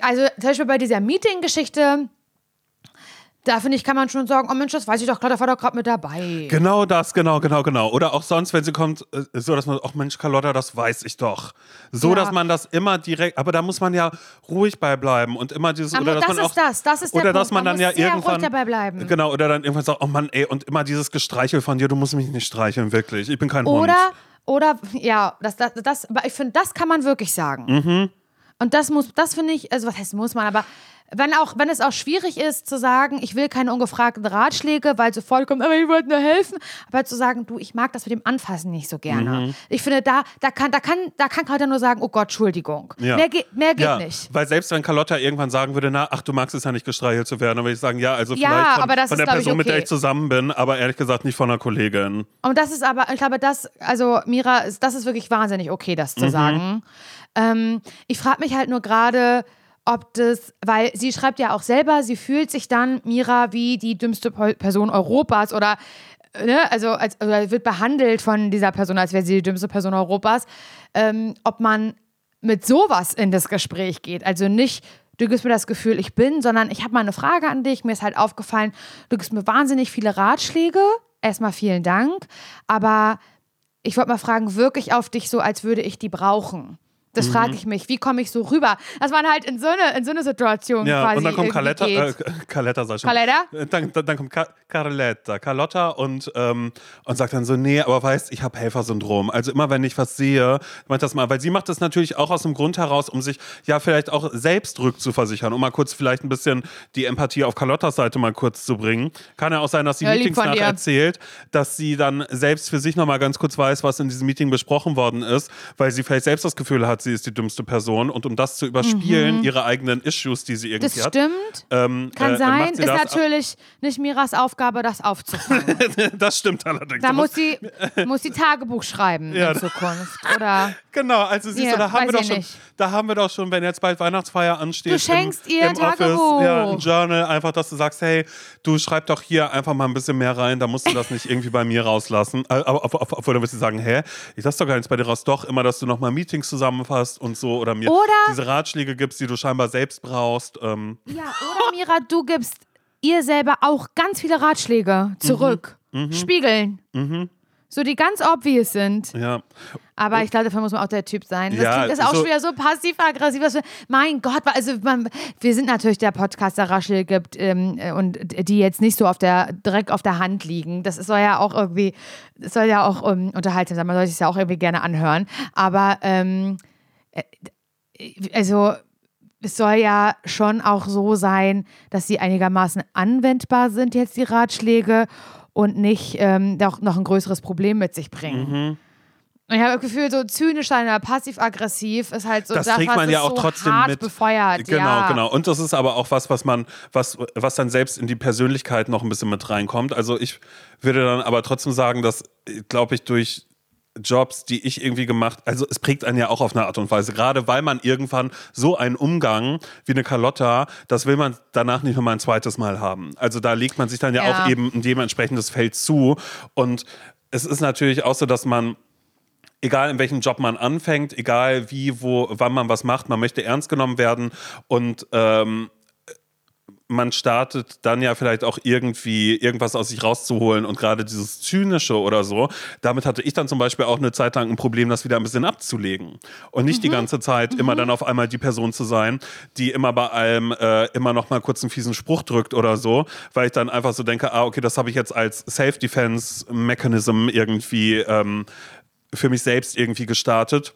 Also zum Beispiel bei dieser Meeting-Geschichte, da finde ich, kann man schon sagen, oh Mensch, das weiß ich doch, klar, der war doch gerade mit dabei. Genau das, genau, genau, genau. Oder auch sonst, wenn sie kommt, äh, so, dass man, ach Mensch, Carlotta, das weiß ich doch. So, Ja. dass man das immer direkt, aber da muss man ja ruhig bei bleiben und immer dieses, Aber oder dass das man ist auch, das, das ist der oder dass Punkt. man Man dann ja irgendwann, dabei bleiben. genau, oder dann irgendwann sagt, oh Mann, ey, und immer dieses Gestreichel von dir, du musst mich nicht streicheln, wirklich, ich bin kein Hund. Oder, oder, ja, das, das, das, ich finde, das kann man wirklich sagen. Mhm. Und das muss, das finde ich, also was heißt muss man, aber wenn, auch, wenn es auch schwierig ist zu sagen, ich will keine ungefragten Ratschläge, weil sofort kommt, aber ich wollte nur helfen, aber zu sagen, du, ich mag das mit dem Anfassen nicht so gerne. Mhm. Ich finde, da, da kann, da kann, da kann Carlotta nur sagen, oh Gott, Entschuldigung. Ja. Mehr, geht, mehr geht ja, nicht. Weil selbst wenn Carlotta irgendwann sagen würde, na, ach, du magst es ja nicht gestreichelt zu werden, dann würde ich sagen, ja, also Ja, vielleicht von, aber das von ist, der ich, Person, mit der okay. ich zusammen bin, aber ehrlich gesagt nicht von einer Kollegin. Und das ist aber, ich glaube, das, also Mira, ist- das ist wirklich wahnsinnig okay, das Mhm. zu sagen. Ähm, ich frage mich halt nur gerade, ob das, weil sie schreibt ja auch selber, sie fühlt sich dann, Mira, wie die dümmste Person Europas oder, ne, also als, oder wird behandelt von dieser Person, als wäre sie die dümmste Person Europas. Ähm, ob man mit sowas in das Gespräch geht. Also nicht, du gibst mir das Gefühl, ich bin, sondern ich habe mal eine Frage an dich. Mir ist halt aufgefallen, du gibst mir wahnsinnig viele Ratschläge. Erstmal vielen Dank. Aber ich wollte mal fragen, wirklich auf dich so, als würde ich die brauchen. Das frage ich mich. Wie komme ich so rüber? Dass man halt in so eine, in so eine Situation Ja, quasi und dann kommt Carletta, äh. Carletta sag ich schon. Carletta? Äh, Dann, dann, dann kommt Car Carletta, Carlotta und, ähm, und sagt dann so, nee, aber weißt, ich habe Helfersyndrom. Also immer wenn ich was sehe, meint das mal, weil sie macht das natürlich auch aus dem Grund heraus, um sich ja vielleicht auch selbst rückzuversichern, um mal kurz vielleicht ein bisschen die Empathie auf Carlottas Seite mal kurz zu bringen. Kann ja auch sein, dass sie Ja, Meetings von dir. nacherzählt, dass sie dann selbst für sich nochmal ganz kurz weiß, was in diesem Meeting besprochen worden ist, weil sie vielleicht selbst das Gefühl hat, sie ist die dümmste Person und um das zu überspielen, ihre eigenen Issues, die sie irgendwie Mhm. Das hat, stimmt. ähm, Kann äh, sein. Ist natürlich nicht Miras Aufgabe, das aufzufangen. das stimmt allerdings. da muss sie, muss sie Tagebuch schreiben Ja. in Zukunft. Oder Genau, also siehst Ja, du, da haben wir doch schon, nicht. Da haben wir doch schon, wenn jetzt bald Weihnachtsfeier ansteht, Du schenkst im, ihr im Office, Tagebuch. ja, ein Journal, einfach, dass du sagst, hey, du schreib doch hier einfach mal ein bisschen mehr rein, da musst du das nicht irgendwie bei mir rauslassen. Äh, Aber ob- ob- obwohl dann wirst du sagen, hä, ich lass doch gar nichts bei dir raus, doch immer, dass du nochmal Meetings zusammenfasst und so oder mir Oder- diese Ratschläge gibst, die du scheinbar selbst brauchst. Ähm, Ja, oder Mira, du gibst ihr selber auch ganz viele Ratschläge zurück. Mhm. Spiegeln. So die ganz obvious sind. ja. Aber ich glaube, dafür muss man auch der Typ sein. Das Ja, klingt ist auch so- schon wieder so passiv-aggressiv. Mein Gott, also man, wir sind natürlich der Podcast, der Raschel gibt ähm, äh, und die jetzt nicht so auf der, direkt auf der Hand liegen. Das soll ja auch irgendwie, das soll ja auch ähm, unterhaltsam sein. Man soll sich ja auch irgendwie gerne anhören. Aber ähm, äh, also es soll ja schon auch so sein, dass sie einigermaßen anwendbar sind, jetzt die Ratschläge, und nicht ähm, noch, noch ein größeres Problem mit sich bringen. Mhm. Und Ich habe das Gefühl, so zynisch sein oder passiv-aggressiv ist halt so das das, trägt man ja auch so trotzdem mit. befeuert. Genau, ja. genau. Und das ist aber auch was, was man, was, was dann selbst in die Persönlichkeit noch ein bisschen mit reinkommt. Also ich würde dann aber trotzdem sagen, dass, glaube ich, durch Jobs, die ich irgendwie gemacht, also es prägt einen ja auch auf eine Art und Weise, gerade weil man irgendwann so einen Umgang wie eine Carlotta, das will man danach nicht nochmal ein zweites Mal haben. Also da legt man sich dann ja, Ja. auch eben ein dementsprechendes Feld zu und es ist natürlich auch so, dass man egal in welchem Job man anfängt, egal wie, wo, wann man was macht, man möchte ernst genommen werden und ähm, man startet dann ja vielleicht auch irgendwie irgendwas aus sich rauszuholen und gerade dieses Zynische oder so, damit hatte ich dann zum Beispiel auch eine Zeit lang ein Problem, das wieder ein bisschen abzulegen. Und nicht die ganze Zeit immer dann auf einmal die Person zu sein, die immer bei allem äh, immer noch mal kurz einen fiesen Spruch drückt oder so, weil ich dann einfach so denke, ah okay, das habe ich jetzt als Self-Defense-Mechanism irgendwie ähm, für mich selbst irgendwie gestartet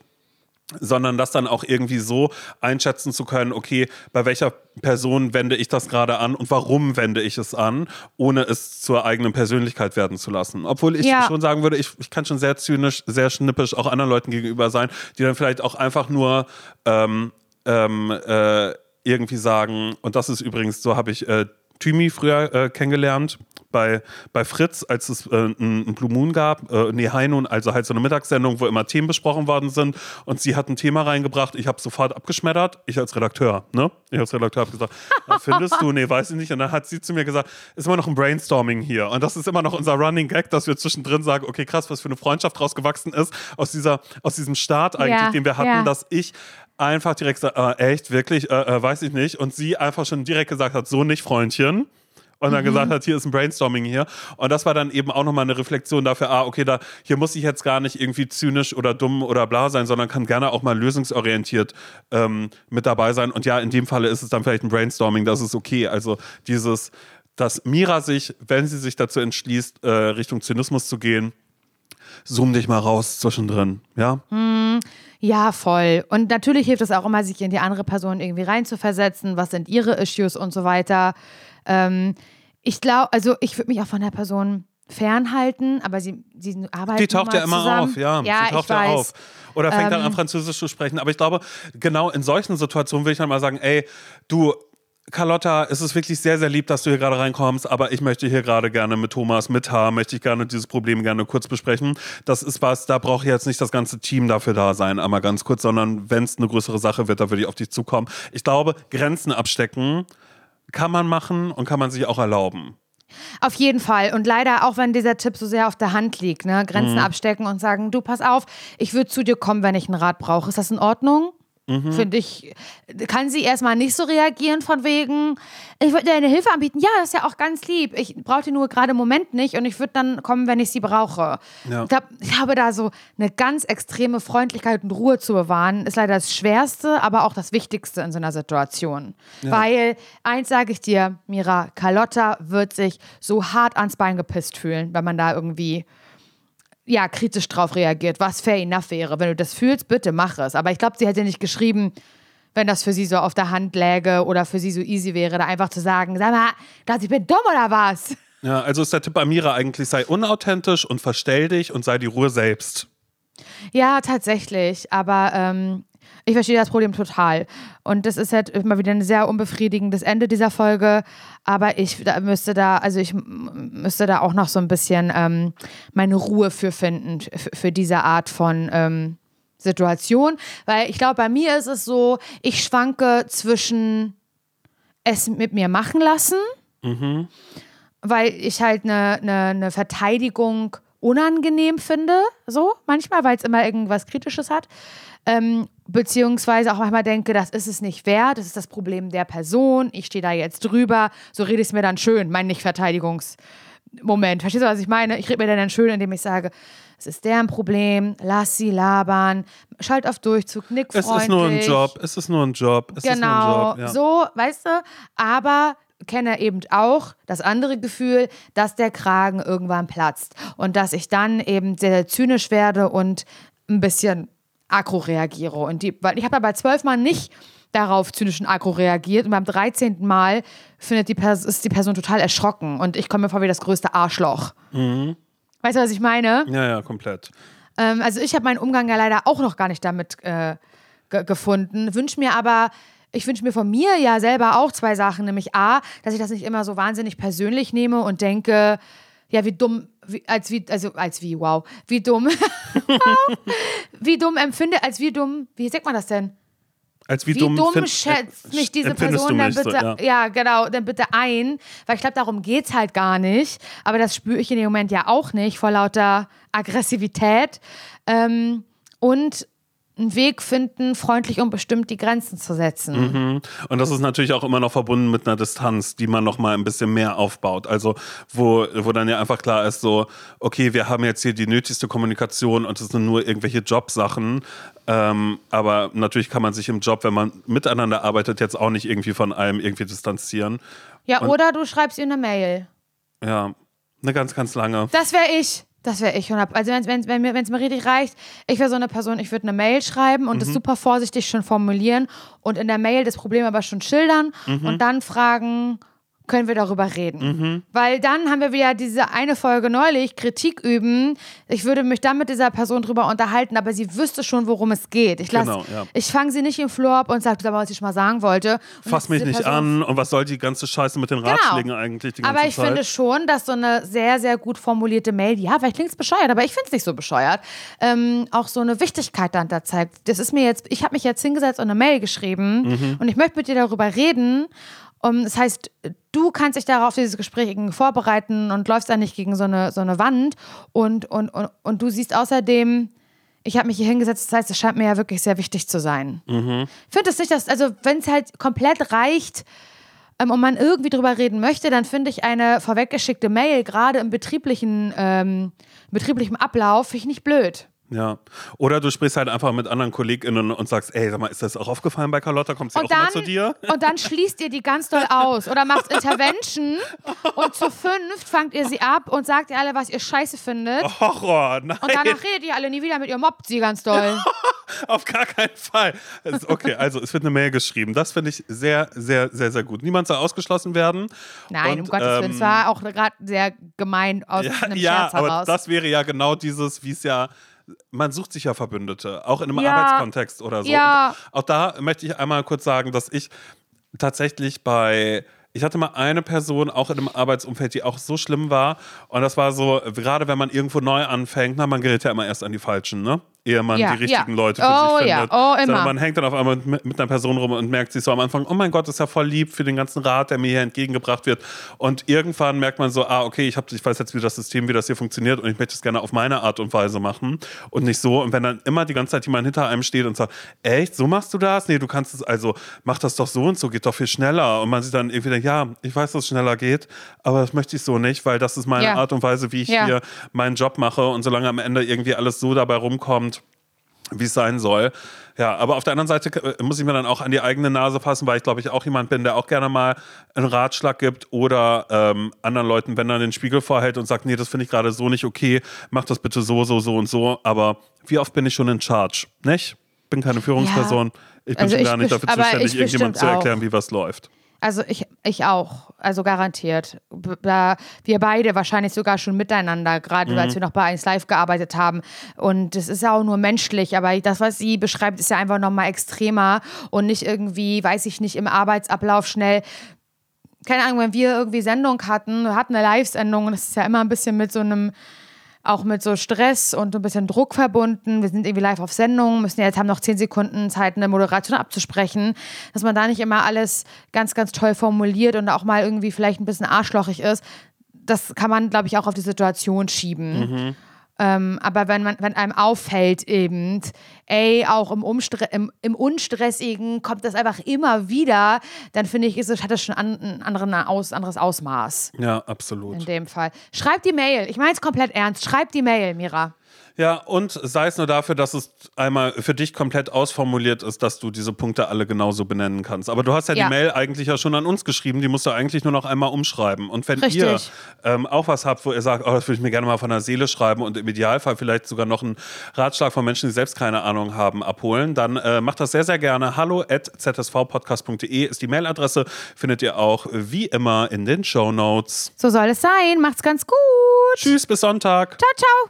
sondern das dann auch irgendwie so einschätzen zu können, okay, bei welcher Person wende ich das gerade an und warum wende ich es an, ohne es zur eigenen Persönlichkeit werden zu lassen. Obwohl ich Ja. schon sagen würde, ich, ich kann schon sehr zynisch, sehr schnippisch auch anderen Leuten gegenüber sein, die dann vielleicht auch einfach nur ähm, ähm, äh, irgendwie sagen, und das ist übrigens, so habe ich äh, Thymi früher äh, kennengelernt bei, bei Fritz, als es äh, ein, ein Blue Moon gab, äh, nee, Noon, also halt so eine Mittagssendung, wo immer Themen besprochen worden sind und sie hat ein Thema reingebracht, ich habe sofort abgeschmettert, ich als Redakteur, ne? Ich als Redakteur habe gesagt, "Was findest du? Nee, weiß ich nicht. Und dann hat sie zu mir gesagt, ist immer noch ein Brainstorming hier und das ist immer noch unser Running Gag, dass wir zwischendrin sagen, okay, krass, was für eine Freundschaft rausgewachsen ist aus, dieser, aus diesem Start eigentlich, Ja, den wir hatten, ja. dass ich einfach direkt sage, äh, echt, wirklich, äh, äh, weiß ich nicht. Und sie einfach schon direkt gesagt hat, so nicht, Freundchen. Und Mhm. dann gesagt hat, hier ist ein Brainstorming hier. Und das war dann eben auch nochmal eine Reflexion dafür, ah, okay, da, hier muss ich jetzt gar nicht irgendwie zynisch oder dumm oder bla sein, sondern kann gerne auch mal lösungsorientiert ähm, mit dabei sein. Und ja, in dem Falle ist es dann vielleicht ein Brainstorming, das ist okay. Also dieses, dass Mira sich, wenn sie sich dazu entschließt, äh, Richtung Zynismus zu gehen, zoom dich mal raus zwischendrin, ja? Ja, voll. Und natürlich hilft es auch immer, sich in die andere Person irgendwie reinzuversetzen. Was sind ihre Issues und so weiter. Ähm, ich glaube, also ich würde mich auch von der Person fernhalten, aber sie, sie arbeiten Die taucht ja immer zusammen. auf, ja. Ja, sie taucht ich ja auf. Oder fängt dann Ähm, an, Französisch zu sprechen. Aber ich glaube, genau in solchen Situationen will ich dann mal sagen, ey, du, Carlotta, es ist wirklich sehr, sehr lieb, dass du hier gerade reinkommst, aber ich möchte hier gerade gerne mit Thomas, mit H, möchte ich gerne dieses Problem gerne kurz besprechen. Das ist was, da braucht jetzt nicht das ganze Team dafür da sein, einmal ganz kurz, sondern wenn es eine größere Sache wird, da würde ich auf dich zukommen. Ich glaube, Grenzen abstecken kann man machen und kann man sich auch erlauben. Auf jeden Fall. Und leider, auch wenn dieser Tipp so sehr auf der Hand liegt, ne? Grenzen Mhm. abstecken und sagen, du pass auf, ich würde zu dir kommen, wenn ich einen Rat brauche. Ist das in Ordnung? Mhm. Finde ich, kann sie erstmal nicht so reagieren von wegen, ich würde dir eine Hilfe anbieten. Ja, das ist ja auch ganz lieb. Ich brauche die nur gerade im Moment nicht und ich würde dann kommen, wenn ich sie brauche. Ja. Ich, glaub, ich habe da so eine ganz extreme Freundlichkeit und Ruhe zu bewahren. Ist leider das Schwerste, aber auch das Wichtigste in so einer Situation. Weil, eins sage ich dir, Mira, Carlotta wird sich so hart ans Bein gepisst fühlen, wenn man da irgendwie ja, kritisch drauf reagiert, was fair enough wäre. Wenn du das fühlst, bitte mach es. Aber ich glaube, sie hätte nicht geschrieben, wenn das für sie so auf der Hand läge oder für sie so easy wäre, da einfach zu sagen, sag mal, du, ich bin dumm oder was? Ja, also ist der Tipp bei Mira eigentlich, sei unauthentisch und verstell dich und sei die Ruhe selbst. Ja, tatsächlich. Aber ähm, ich verstehe das Problem total. Und das ist halt immer wieder ein sehr unbefriedigendes Ende dieser Folge. Aber ich da müsste da, also ich müsste da auch noch so ein bisschen ähm, meine Ruhe für finden, für diese Art von ähm, Situation. Weil ich glaube, bei mir ist es so, ich schwanke zwischen es mit mir machen lassen, weil ich halt eine, eine, eine Verteidigung unangenehm finde, so manchmal, weil es immer irgendwas Kritisches hat. Ähm, beziehungsweise auch manchmal denke, das ist es nicht wert, das ist das Problem der Person, ich stehe da jetzt drüber, so rede ich es mir dann schön, mein Nicht-Verteidigungsmoment. Verstehst du, was ich meine? Ich rede mir dann schön, indem ich sage, es ist deren Problem, lass sie labern, schalt auf Durchzug, nick Es freundlich. ist nur ein Job, es ist nur ein Job, es Genau, ist nur ein Job. Ja. so, weißt du, aber kenne eben auch das andere Gefühl, dass der Kragen irgendwann platzt und dass ich dann eben sehr, sehr zynisch werde und ein bisschen aggro reagiere. Und die, weil ich habe ja bei zwölf Mal nicht darauf zynisch und aggro reagiert und beim 13. Mal findet die Pers ist die Person total erschrocken und ich komme mir vor wie das größte Arschloch. Mhm. Weißt du, was ich meine? ja, ja, komplett. Ähm, also ich habe meinen Umgang ja leider auch noch gar nicht damit äh, ge gefunden. Wünsche mir aber, ich wünsche mir von mir ja selber auch zwei Sachen, nämlich A, dass ich das nicht immer so wahnsinnig persönlich nehme und denke, Ja, wie dumm, wie, als wie, also als wie, wow, wie dumm, wie dumm empfinde, als wie dumm, wie sagt man das denn? Als wie, Wie dumm, dumm, schätzt mich diese Person dann bitte, so, ja. ja. genau, dann bitte ein, weil ich glaube, darum geht's halt gar nicht. Aber das spüre ich in dem Moment ja auch nicht, vor lauter Aggressivität. Ähm, und einen Weg finden, freundlich und bestimmt die Grenzen zu setzen. Und das ist natürlich auch immer noch verbunden mit einer Distanz, die man noch mal ein bisschen mehr aufbaut. Also wo, wo dann ja einfach klar ist, so, okay, wir haben jetzt hier die nötigste Kommunikation und es sind nur irgendwelche Jobsachen. Ähm, aber natürlich kann man sich im Job, wenn man miteinander arbeitet, jetzt auch nicht irgendwie von allem irgendwie distanzieren. Ja, Und- oder du schreibst ihr eine Mail. Ja, eine ganz, ganz lange. Das wäre ich. Das wäre ich. 100 Also, wenn's, wenn's, wenn mir- wenn's mir richtig reicht, ich wäre so eine Person, ich würde eine Mail schreiben und Mhm. das super vorsichtig schon formulieren und in der Mail das Problem aber schon schildern Mhm. und dann fragen, können wir darüber reden. Weil dann haben wir wieder diese eine Folge neulich, Kritik üben. Ich würde mich dann mit dieser Person drüber unterhalten, aber sie wüsste schon, worum es geht. Ich, lass- Genau, ja. ich fange sie nicht im Flur ab und sage, was ich mal sagen wollte. Und Fass mich nicht Person an und was soll die ganze Scheiße mit den Ratschlägen eigentlich die ganze aber ich Zeit? finde schon, dass so eine sehr, sehr gut formulierte Mail, ja, vielleicht klingt es bescheuert, aber ich finde es nicht so bescheuert, ähm, auch so eine Wichtigkeit dann da zeigt. Das ist mir jetzt, ich habe mich jetzt hingesetzt und eine Mail geschrieben Mhm. und ich möchte mit dir darüber reden. Um, das heißt, du kannst dich darauf dieses Gespräch vorbereiten und läufst dann nicht gegen so eine, so eine Wand. Und, und, und, und du siehst außerdem, ich habe mich hier hingesetzt, das heißt, es scheint mir ja wirklich sehr wichtig zu sein. Mhm. Ich finde es nicht, dass, also wenn es halt komplett reicht, ähm, und man irgendwie drüber reden möchte, dann finde ich eine vorweggeschickte Mail, gerade im betrieblichen, ähm, betrieblichen Ablauf, finde ich nicht blöd. Ja. Oder du sprichst halt einfach mit anderen KollegInnen und sagst, ey, sag mal, ist das auch aufgefallen bei Carlotta? Kommt sie auch Und immer dann, zu dir? und dann schließt ihr die ganz doll aus oder macht Intervention und zu fünft fangt ihr sie ab und sagt ihr alle, was ihr scheiße findet. Horror, nein, Und danach redet ihr alle nie wieder mit ihr, mobbt sie ganz doll. auf gar keinen Fall. Okay, also es wird eine Mail geschrieben. Das finde ich sehr, sehr, sehr, sehr gut. Niemand soll ausgeschlossen werden. Nein, Und, um Gottes Willen, ähm, es war auch gerade sehr gemein aus Ja, einem ja Scherz aber heraus. das wäre ja genau dieses, wie es ja. Man sucht sich ja Verbündete, auch in einem Ja. Arbeitskontext oder so. Ja. Und auch da möchte ich einmal kurz sagen, dass ich tatsächlich bei. Ich hatte mal eine Person auch in einem Arbeitsumfeld, die auch so schlimm war. Und das war so, gerade wenn man irgendwo neu anfängt, na, man gerät ja immer erst an die Falschen, ne? Ehe man Ja, die richtigen ja. Leute für Oh, sich ja. findet. Oh, immer. Sondern man hängt dann auf einmal mit, mit einer Person rum und merkt sich so am Anfang, oh mein Gott, ist ja voll lieb für den ganzen Rat, der mir hier entgegengebracht wird. Und irgendwann merkt man so, ah, okay, ich, hab, ich weiß jetzt, wie das System, wie das hier funktioniert und ich möchte es gerne auf meine Art und Weise machen und nicht so. Und wenn dann immer die ganze Zeit jemand hinter einem steht und sagt, echt, so machst du das? Nee, du kannst es, also mach das doch so und so, geht doch viel schneller. Und man sich dann irgendwie denkt, ja, ich weiß, dass es schneller geht, aber das möchte ich so nicht, weil das ist meine. Art und Weise, wie ich hier meinen Job mache. Und solange am Ende irgendwie alles so dabei rumkommt, wie es sein soll. Ja, aber auf der anderen Seite äh, muss ich mir dann auch an die eigene Nase fassen, weil ich glaube ich auch jemand bin, der auch gerne mal einen Ratschlag gibt oder ähm, anderen Leuten, wenn er den Spiegel vorhält und sagt, nee, das finde ich gerade so nicht okay, mach das bitte so, so, so und so. Aber wie oft bin ich schon in Charge, nicht? Bin keine Führungsperson. Ich bin Also schon ich gar nicht dafür zuständig, irgendjemandem zu erklären, wie was läuft. Also ich, ich auch, also garantiert. Da wir beide wahrscheinlich sogar schon miteinander, gerade als wir noch bei 1 Live gearbeitet haben. Und es ist ja auch nur menschlich, aber das, was sie beschreibt, ist ja einfach nochmal extremer und nicht irgendwie, weiß ich nicht, im Arbeitsablauf schnell. Keine Ahnung, wenn wir irgendwie Sendung hatten, hatten eine Live-Sendung und das ist ja immer ein bisschen mit so einem auch mit so Stress und ein bisschen Druck verbunden. Wir sind irgendwie live auf Sendung, müssen jetzt haben noch zehn Sekunden Zeit, eine Moderation abzusprechen, dass man da nicht immer alles ganz, ganz toll formuliert und auch mal irgendwie vielleicht ein bisschen arschlochig ist. Das kann man, glaube ich, auch auf die Situation schieben. Ähm, aber wenn man, wenn einem auffällt eben, ey, auch im, Umstre im, im Unstressigen kommt das einfach immer wieder, dann finde ich, ist es, hat das schon an, ein anderen Aus, anderes Ausmaß Ja, in absolut. dem Fall. Schreib die Mail. Ich meine es komplett ernst. Schreib die Mail, Mira. Ja, und sei es nur dafür, dass es einmal für dich komplett ausformuliert ist, dass du diese Punkte alle genauso benennen kannst. Aber du hast ja, Ja. die Mail eigentlich ja schon an uns geschrieben, die musst du eigentlich nur noch einmal umschreiben. Und wenn Richtig. ihr ähm, auch was habt, wo ihr sagt, oh, das würde ich mir gerne mal von der Seele schreiben und im Idealfall vielleicht sogar noch einen Ratschlag von Menschen, die selbst keine Ahnung haben, abholen, dann äh, macht das sehr, sehr gerne. Hallo at zsvpodcast.de ist die Mailadresse, findet ihr auch wie immer in den Show Notes. So soll es sein. Macht's ganz gut. Tschüss, bis Sonntag. Ciao, ciao.